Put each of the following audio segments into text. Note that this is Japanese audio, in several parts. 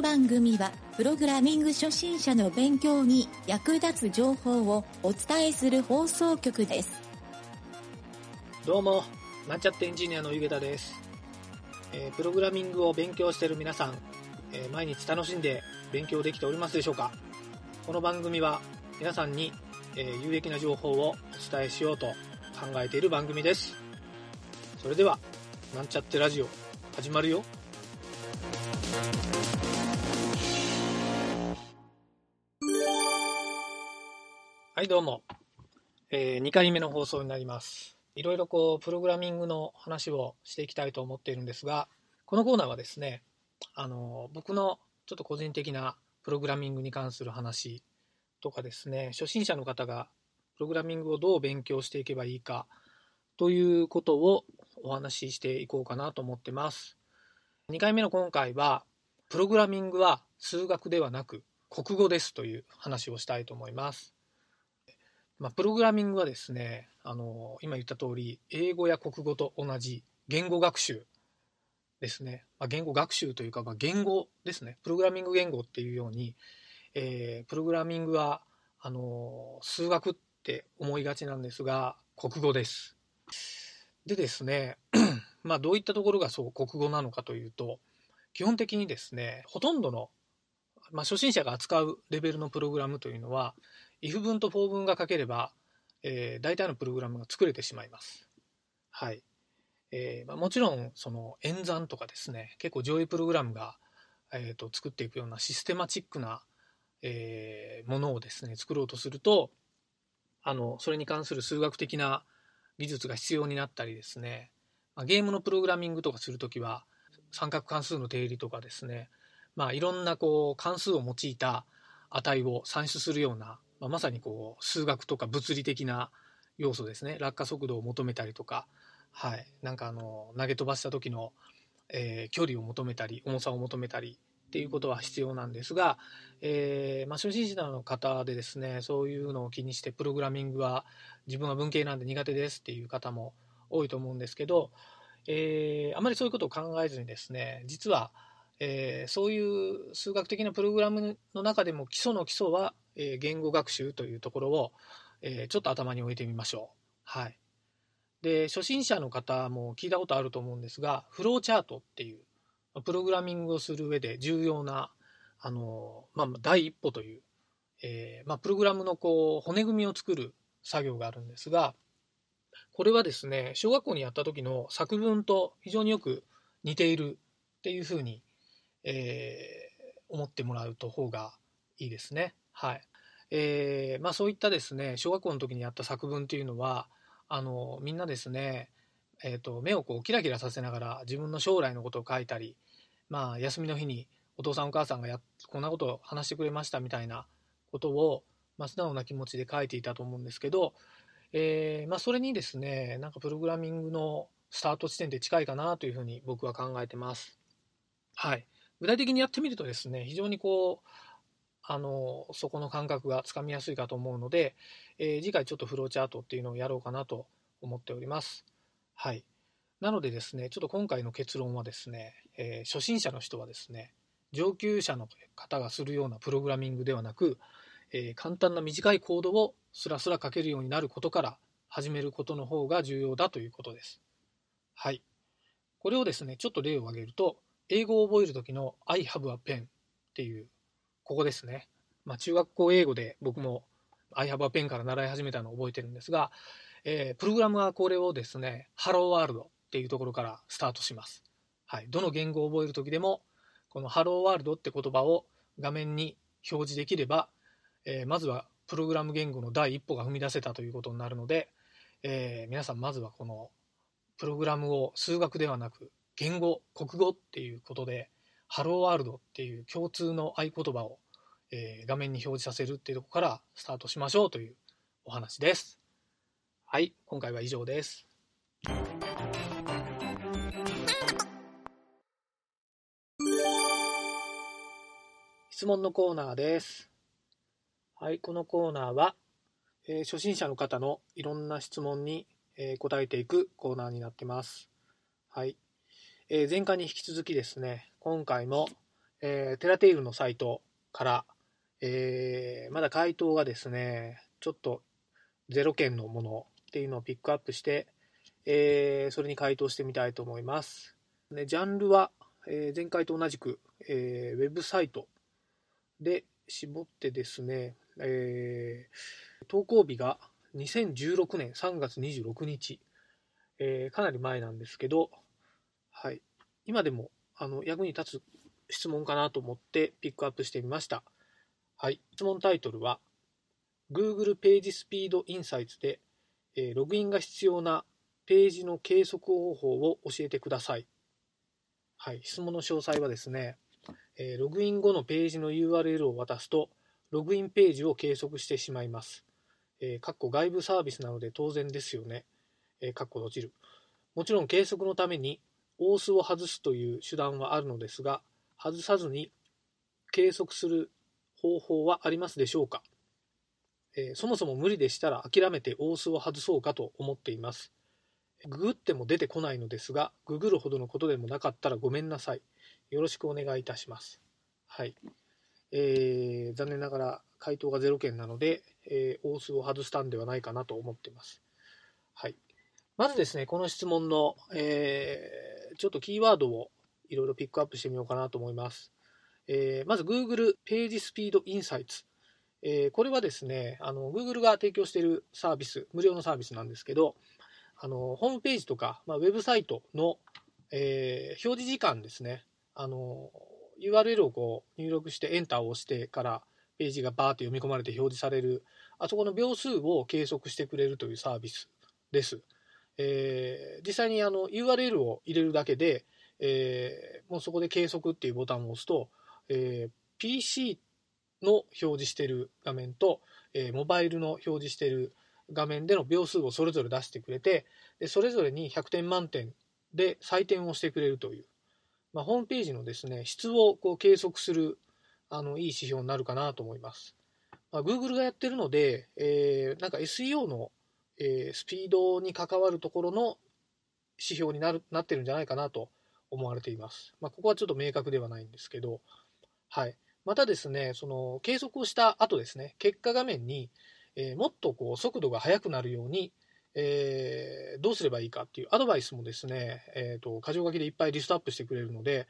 の番組は、プログラミング初心者の勉強に役立つ情報をお伝えする放送局です。どうも、なんちゃってエンジニアのゆげたです。えープログラミングを勉強している皆さん、えー毎日楽しんで勉強できておりますでしょうか？この番組は皆さんに、えー有益な情報をお伝えしようと考えている番組です。それでは、なんちゃってラジオ、始まるよ。はい、どうも。え2回目の放送になります。いろいろこう、プログラミングの話をしていきたいと思っているんですが、このコーナーはですね、あの、僕のちょっと個人的なプログラミングに関する話とかですね、初心者の方がプログラミングをどう勉強していけばいいかということをお話ししていこうかなと思ってます。2回目の今回は、プログラミングは数学ではなく国語ですという話をしたいと思います。まあ、プログラミングはですね、あの今言った通り、英語や国語と同じ言語学習ですね。まあ、言語学習というか、まあ、言語ですね。プログラミング言語っていうように、えープログラミングはあの数学って思いがちなんですが、国語です。でですね、まあ、どういったところがそう国語なのかというと、基本的にですね、ほとんどの、まあ、初心者が扱うレベルのプログラムというのは、if 文と for 文が書ければ、えー大体のプログラムが作れてしまいます。はい。えーまあ、もちろん、その演算とかですね、結構上位プログラムが、えー、と作っていくようなシステマチックな、えーものをですね、作ろうとすると、あの、それに関する数学的な技術が必要になったりですね、まあ、ゲームのプログラミングとかするときは、三角関数の定理とかですね、まあ、いろんなこう関数を用いた値を算出するような、まあ、まさにこう数学とか物理的な要素ですね。落下速度を求めたりとか、はい、なんかあの投げ飛ばした時の、えー距離を求めたり重さを求めたりっていうことは必要なんですが、えーまあ、初心者の方でですねそういうのを気にしてプログラミングは自分は文系なんで苦手ですっていう方も多いと思うんですけど、えーあまりそういうことを考えずにですね実は、えーそういう数学的なプログラムの中でも基礎の基礎は、えー言語学習というところを、えーちょっと頭に置いてみましょう。はい、で初心者の方も聞いたことあると思うんですがフローチャートっていうプログラミングをする上で重要なあの、まあ、第一歩という、えーまあ、プログラムのこう骨組みを作る作業があるんですがこれはですね小学校にやった時の作文と非常によく似ているっていうふうに、えー思ってもらうと方がいいですね。はいえーまあ、そういったですね小学校の時にやった作文っていうのはあのみんなですね、えー、と目をこうキラキラさせながら自分の将来のことを書いたり、まあ、休みの日にお父さんお母さんがやこんなことを話してくれましたみたいなことを、まあ、素直な気持ちで書いていたと思うんですけど、えーまあ、それにですねなんかプログラミングのスタート地点で近いかなというふうに僕は考えてます。はい、具体的にやってみるとですね非常にこうあのそこの感覚がつかみやすいかと思うので、えー次回ちょっとフローチャートっていうのをやろうかなと思っております。はい、なのでですねちょっと今回の結論はですね、えー初心者の人はですね上級者の方がするようなプログラミングではなく、えー簡単な短いコードをスラスラ書けるようになることから始めることの方が重要だということです。はい。これをですね、ちょっと例を挙げると、英語を覚える時の I have a pen っていう、ここですね。まあ、中学校英語で僕も I have a pen から習い始めたのを覚えてるんですが、えープログラムはこれをですね、Hello World っていうところからスタートします。はい。どの言語を覚える時でも、この Hello World って言葉を画面に表示できれば、えーまずはプログラム言語の第一歩が踏み出せたということになるので、えー皆さんまずはこのプログラムを数学ではなく言語国語っていうことでハローワールドっていう共通の合言葉を、えー画面に表示させるっていうところからスタートしましょうというお話です。はい、今回は以上です。質問のコーナーです。はい、このコーナーは、えー初心者の方のいろんな質問に、えー答えていくコーナーになってます。はい。えー前回に引き続きですね、今回も、えー、テラテイルのサイトから、えー、まだ回答がですね、ちょっと0件のものっていうのをピックアップして、えー、それに回答してみたいと思います。でジャンルは、えー、前回と同じく、えー、ウェブサイトで絞ってですね、えー、投稿日が2016年3月26日、えー、かなり前なんですけど、はい、今でもあの役に立つ質問かなと思ってピックアップしてみました。はい、質問タイトルは Google ページスピードインサイツで、え、ログインが必要なページの計測方法を教えてください。はい、質問の詳細はですね、え、ログイン後のページの URL を渡すと、ログインページを計測してしまいます。えー、かっこ外部サービスなので当然ですよね。えー、かっこ閉じる。もちろん計測のために、オースを外すという手段はあるのですが、外さずに計測する方法はありますでしょうか？えー、そもそも無理でしたら諦めて大須を外そうかと思っています。ググっても出てこないのですが、ググるほどのことでもなかったらごめんなさい。よろしくお願いいたします。はい。えー、残念ながら回答が0件なので、えー、大須を外したんではないかなと思っています。はい。まずですね、この質問の、えー、ちょっとキーワードをいろいろピックアップしてみようかなと思います。えー、まず Google ページスピードインサイツ。えー、これはですね、あの、Google が提供しているサービス、無料のサービスなんですけど、あの、ホームページとか、まあ、ウェブサイトの、えー、表示時間ですね、あの、URL をこう入力してエンターを押してからページがバーって読み込まれて表示される、あそこの秒数を計測してくれるというサービスです。えー、実際にあの URL を入れるだけで、えー、もうそこで計測っていうボタンを押すと、えー、PC の表示してる画面と、えー、モバイルの表示してる画面での秒数をそれぞれ出してくれてでそれぞれに100点満点で採点をしてくれるという、まあ、ホームページのですね質をこう計測するあのいい指標になるかなと思います。まあ、Google がやってるので、えー、なんか SEO の、えー、スピードに関わるところの指標になるなってるんじゃないかなと思われています。まあ、ここはちょっと明確ではないんですけど、はい。またですね、その計測をした後ですね、結果画面に、えー、もっとこう速度が速くなるように、えー、どうすればいいかっていうアドバイスもですね、えーと、箇条書きでいっぱいリストアップしてくれるので、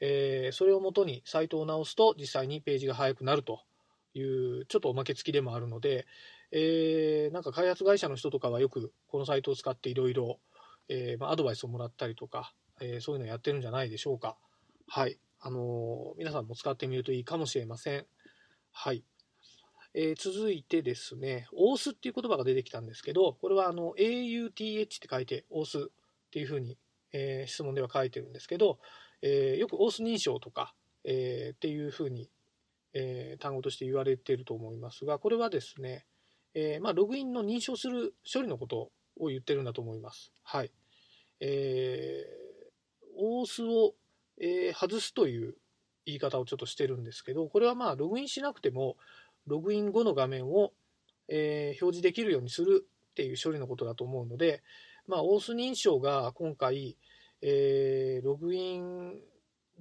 えー、それをもとにサイトを直すと実際にページが速くなるというちょっとおまけ付きでもあるので、えー、なんか開発会社の人とかはよくこのサイトを使っていろいろアドバイスをもらったりとか、えー、そういうのをやってるんじゃないでしょうか。はい。あの皆さんも使ってみるといいかもしれません。はい。えー、続いてですね、オースっていう言葉が出てきたんですけど、これはあの AUTH って書いて、オースっていうふうに、えー、質問では書いてるんですけど、えー、よくオース認証とか、えっていうふうに、え単語として言われてると思いますが、これはですね、えまあ、ログインの認証する処理のことを言ってるんだと思います。はい。えー、オースをえー、外すという言い方をちょっとしてるんですけど、これはまあログインしなくても、ログイン後の画面を、えー、表示できるようにするっていう処理のことだと思うので、まあ、オース認証が今回、えー、ログイン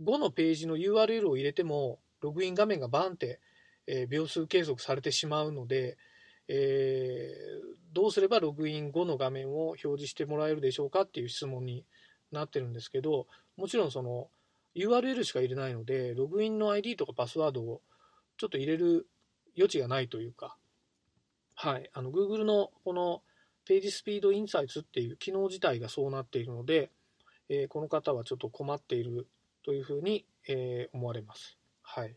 後のページの URL を入れても、ログイン画面がバンって、えー、秒数計測されてしまうので、えー、どうすればログイン後の画面を表示してもらえるでしょうかっていう質問になってるんですけど、もちろんその、URL しか入れないので、ログインの ID とかパスワードをちょっと入れる余地がないというか、はい、あの Google のこのページスピードインサイツっていう機能自体がそうなっているので、えー、この方はちょっと困っているというふうに、えー、思われます。はい。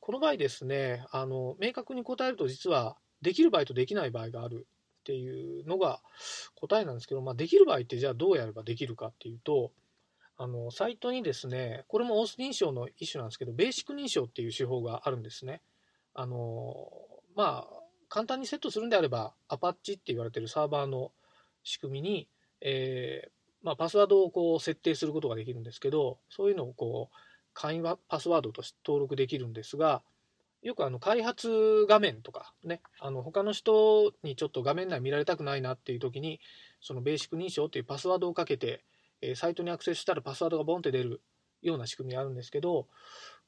この場合ですね、あの、明確に答えると実はできる場合とできない場合があるっていうのが答えなんですけど、まあ、できる場合ってじゃあどうやればできるかっていうと、あのサイトにですね、これもオース認証の一種なんですけど、ベーシック認証っていう手法があるんですね。あのまあ、簡単にセットするんであれば、アパッチって言われてるサーバーの仕組みに、えー、まあ、パスワードをこう設定することができるんですけど、そういうのをこう簡易パスワードとして登録できるんですが、よくあの開発画面とかね、あの他の人にちょっと画面内見られたくないなっていう時に、そのベーシック認証っていうパスワードをかけて、えサイトにアクセスしたらパスワードがボンって出るような仕組みがあるんですけど、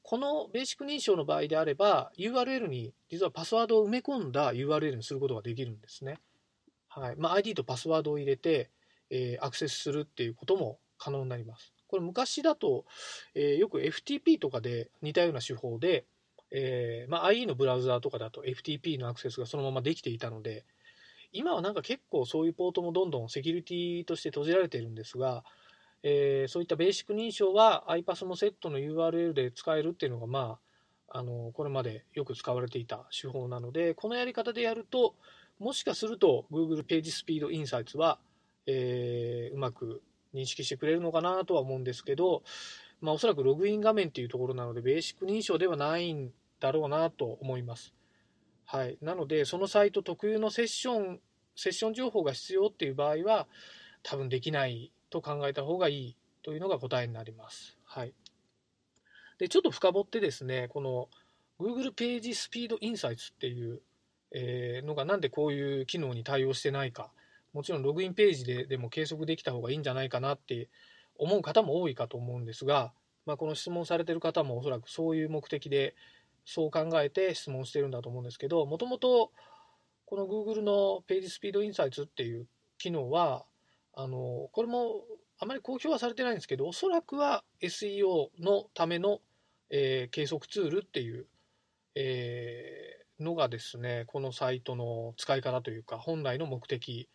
このベーシック認証の場合であれば、URL に実はパスワードを埋め込んだ URL にすることができるんですね。はいまあ、ID とパスワードを入れて、えー、アクセスするっていうことも可能になります。これ昔だと、えー、よく FTP とかで似たような手法で、えーまあ、IE のブラウザーとかだと FTP のアクセスがそのままできていたので、今はなんか結構そういうポートもどんどんセキュリティとして閉じられているんですが、えー、そういったベーシック認証は iPass もセットの URL で使えるっていうのが、まあ、あのこれまでよく使われていた手法なので、このやり方でやると、もしかすると Google ページスピードインサイツは、えー、うまく認識してくれるのかなとは思うんですけど、まあ、おそらくログイン画面っていうところなので、ベーシック認証ではないんだろうなと思います。はい、なので、そのサイト特有のセッション、セッション情報が必要っていう場合は、多分できないと考えた方がいいというのが答えになります。はい。で、ちょっと深掘ってですね、この Google ページスピードインサイツっていう、えのがなんでこういう機能に対応してないか、もちろんログインページででも計測できた方がいいんじゃないかなって思う方も多いかと思うんですが、まあ、この質問されてる方もおそらくそういう目的でそう考えて質問してるんだと思うんですけど、もともとこの Google のページスピードインサイツっていう機能は、あのこれもあまり公表はされてないんですけどおそらくは SEO のための、えー、計測ツールっていう、えー、のがですねこのサイトの使い方というか本来の目的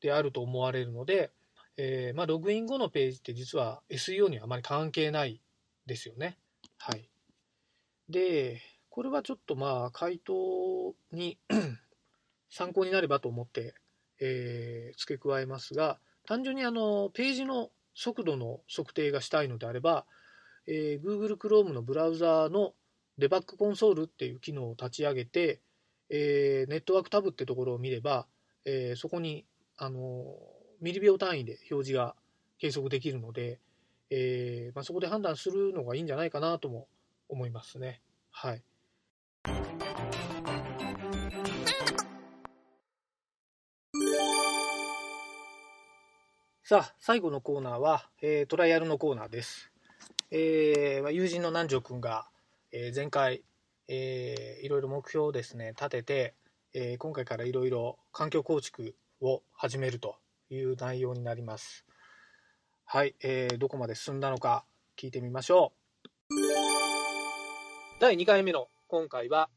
であると思われるので、えー、まあ、ログイン後のページって実は SEO にはあまり関係ないですよね。はい、でこれはちょっとまあ回答に 参考になればと思ってえー、付け加えますが単純にあのページの速度の測定がしたいのであれば、えー、Google Chrome のブラウザーのデバッグコンソールっていう機能を立ち上げて、えー、ネットワークタブってところを見れば、えー、そこにあのミリ秒単位で表示が計測できるので、えーまあ、そこで判断するのがいいんじゃないかなとも思いますね。はい。さあ、最後のコーナーは、えー、トライアルのコーナーです。えー、友人の南條君が、えー、前回、えー、いろいろ目標をですね、立てて、えー、今回からいろいろ環境構築を始めるという内容になります。はい、えー、どこまで進んだのか聞いてみましょう。第2回目の今回は、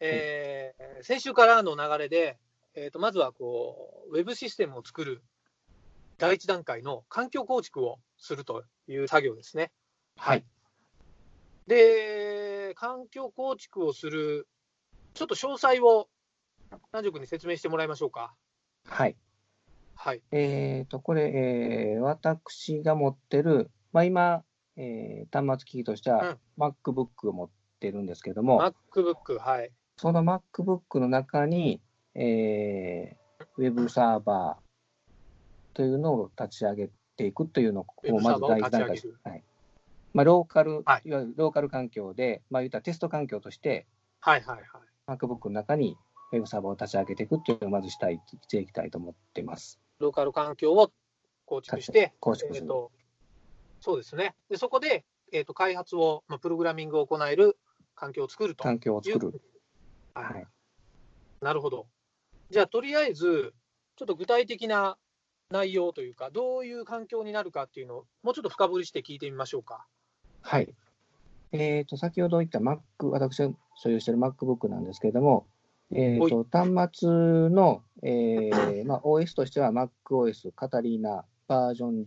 えー、先週からの流れで、えーと、まずはこうウェブシステムを作る第一段階の環境構築をするという作業ですね。はい。で、環境構築をする、ちょっと詳細を南條君に説明してもらいましょうか。はい。はい。えっ、ー、と、これ、えー、私が持ってる、まあ、今、えー、端末機器としては、MacBook を持ってるんですけども、MacBook、はい。その MacBook の中に、えー、ウェブサーバー、というのを立ち上げていくというのをまず第一段階。はいまあ、ローカル、はい、いわゆるローカル環境で、まあ、言ったテスト環境として、はいはいはい、MacBook の中にウェブサーバーを立ち上げていくというのをまずしたいしていきたいと思ってます。ローカル環境を構築して、構築する、えーと、そうですね。でそこで、えーと、開発を、まあ、プログラミングを行える環境を作ると環境を作る。はい。なるほど。じゃあ、とりあえず、ちょっと具体的な内容というか、どういう環境になるかっていうのを、もうちょっと深掘りして聞いてみましょうか。はい。えーと、先ほど言った Mac、私が所有している MacBook なんですけれども、えーと、端末の、えーまあ、OS としては MacOS カタリーナバージョン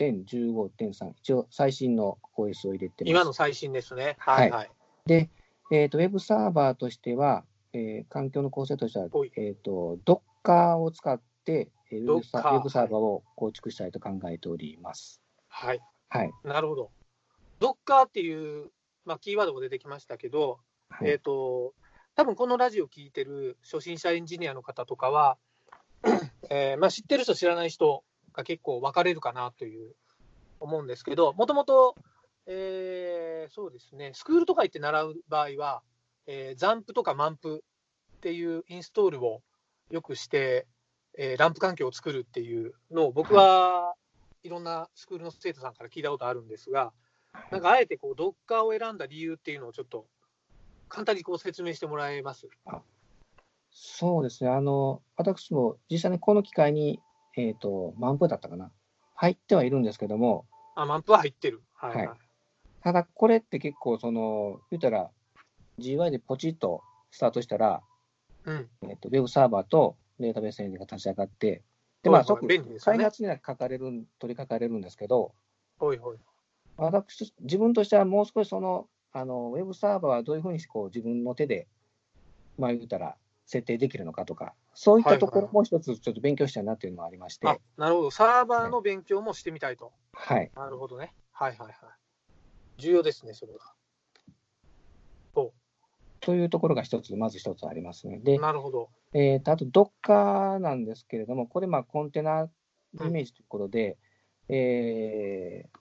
10.15.3、一応最新の OS を入れてます。今の最新ですね。はい、はい、で、えーと、ウェブサーバーとしては、えー、環境の構成としては、えーと、Docker を使って、ウェブサウェブサーバーを構築したいと考えております。はい。はい。なるほど。ドッカーっていう、まあ、キーワードも出てきましたけど、はい、えっ、ー、と、多分このラジオ聞いてる初心者エンジニアの方とかは、えー、まあ、知ってる人、知らない人が結構分かれるかなという思うんですけど、もともと、えー、そうですね、スクールとか行って習う場合は、えー、ザンプとかマンプっていうインストールをよくして、えー、ランプ環境を作るっていうのを僕はいろんなスクールの生徒さんから聞いたことあるんですが、なんかあえてこう Docker を選んだ理由っていうのをちょっと簡単にこう説明してもらえます？そうですね。あの、私も実際にこの機会に、えっ、と、満腹だったかな？入ってはいるんですけども、あ、満腹は入ってる。はい、はい、はいただこれって結構、その、言ったら、GY でポチッとスタートしたら、うん。えっ、と、ウェブサーバーとデータベースエンジンが立ち上がって、で、まあ、即、便利ですよね。開発には書かれる、取り掛かれるんですけど、ほいほい。私、自分としてはもう少しその、あの、ウェブサーバーはどういうふうにこう自分の手で、まあ言ったら、設定できるのかとか、そういったところも一つちょっと勉強したいなっていうのがありまして、あ、なるほど。サーバーの勉強もしてみたいと。はい。なるほどね。はいはいはい。重要ですね、それは。というところが一つ、まず一つありますね。で、なるほど。えーとあと Docker なんですけれども、これ、まあコンテナイメージということで、えー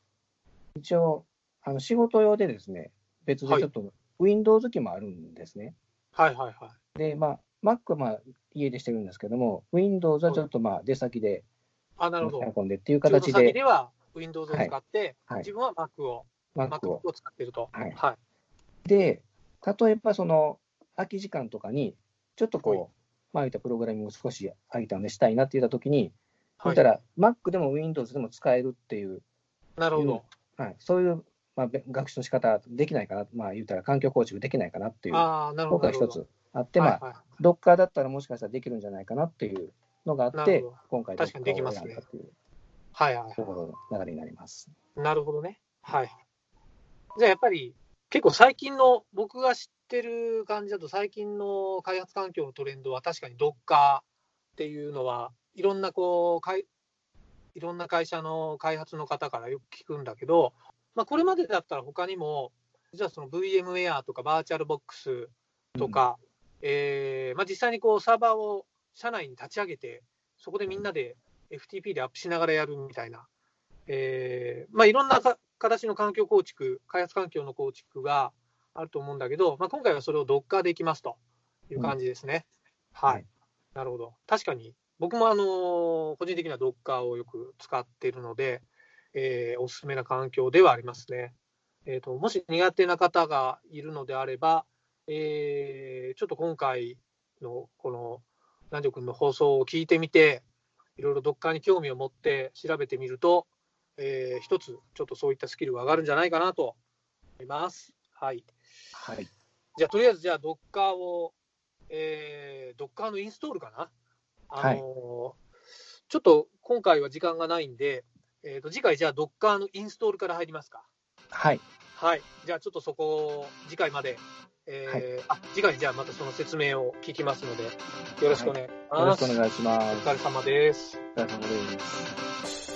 一応、あの仕事用でですね、別でちょっと Windows 機もあるんですね。はいはいはい。で、まあ、Mac はまあ家でしてるんですけども、Windows はちょっとまあ出先であ、なるほど。運んでっていう形で、先では Windows を使って、はい自分は Mac を、Mac を。を使っていると。はいはい。で、例えばその空き時間とかに、ちょっとはいこう、まあ言ったプログラミングを少し空いたのでしたいなって言ったときに、はいたら Mac でも Windows でも使えるっていう、なるほど。はい、そういう、まあ、べ学習の仕方できないかな、まあ言ったら環境構築できないかなっていうああ、なるほど。のが一つあって、まあ、はいはいだったらもしかしたらできるんじゃないかなっていうのがあって今回確かにできます Docker をね選んだっていうはいはいところの流れになります。なるほどね。はい。じゃあやっぱり、結構最近の、僕が知ってる感じだと、最近の開発環境のトレンドは確かに Docker っていうのは、いろんなこう、かいいろんな会社の開発の方からよく聞くんだけど、まあ、これまでだったら他にも、実はその VMware とかバーチャルボックスとか、えーまあ、実際にこうサーバーを社内に立ち上げて、そこでみんなで FTP でアップしながらやるみたいな、えーまあ、いろんなか形の環境構築、開発環境の構築があると思うんだけど、まあ、今回はそれを Docker でいきますという感じですね。はい、はいなるほど。確かに、僕もあのー個人的には Docker をよく使っているので、えーおすすめな環境ではありますね。えーともし苦手な方がいるのであれば、えーちょっと今回のこの南條君の放送を聞いてみて、いろいろ Docker に興味を持って調べてみると、えー一つちょっとそういったスキルが上がるんじゃないかなと思います。はい。はい。じゃあとりあえずじゃあ Docker を、えー、Docker のインストールかな？あのーちょっと今回は時間がないんで、えー、と次回じゃあ Docker のインストールから入りますか。はい。はい。じゃあちょっとそこを次回まで、えーあ次回じゃあまたその説明を聞きますので、よろしくお願いします。よろしくお願いします。お疲れ様です。お疲れ様です。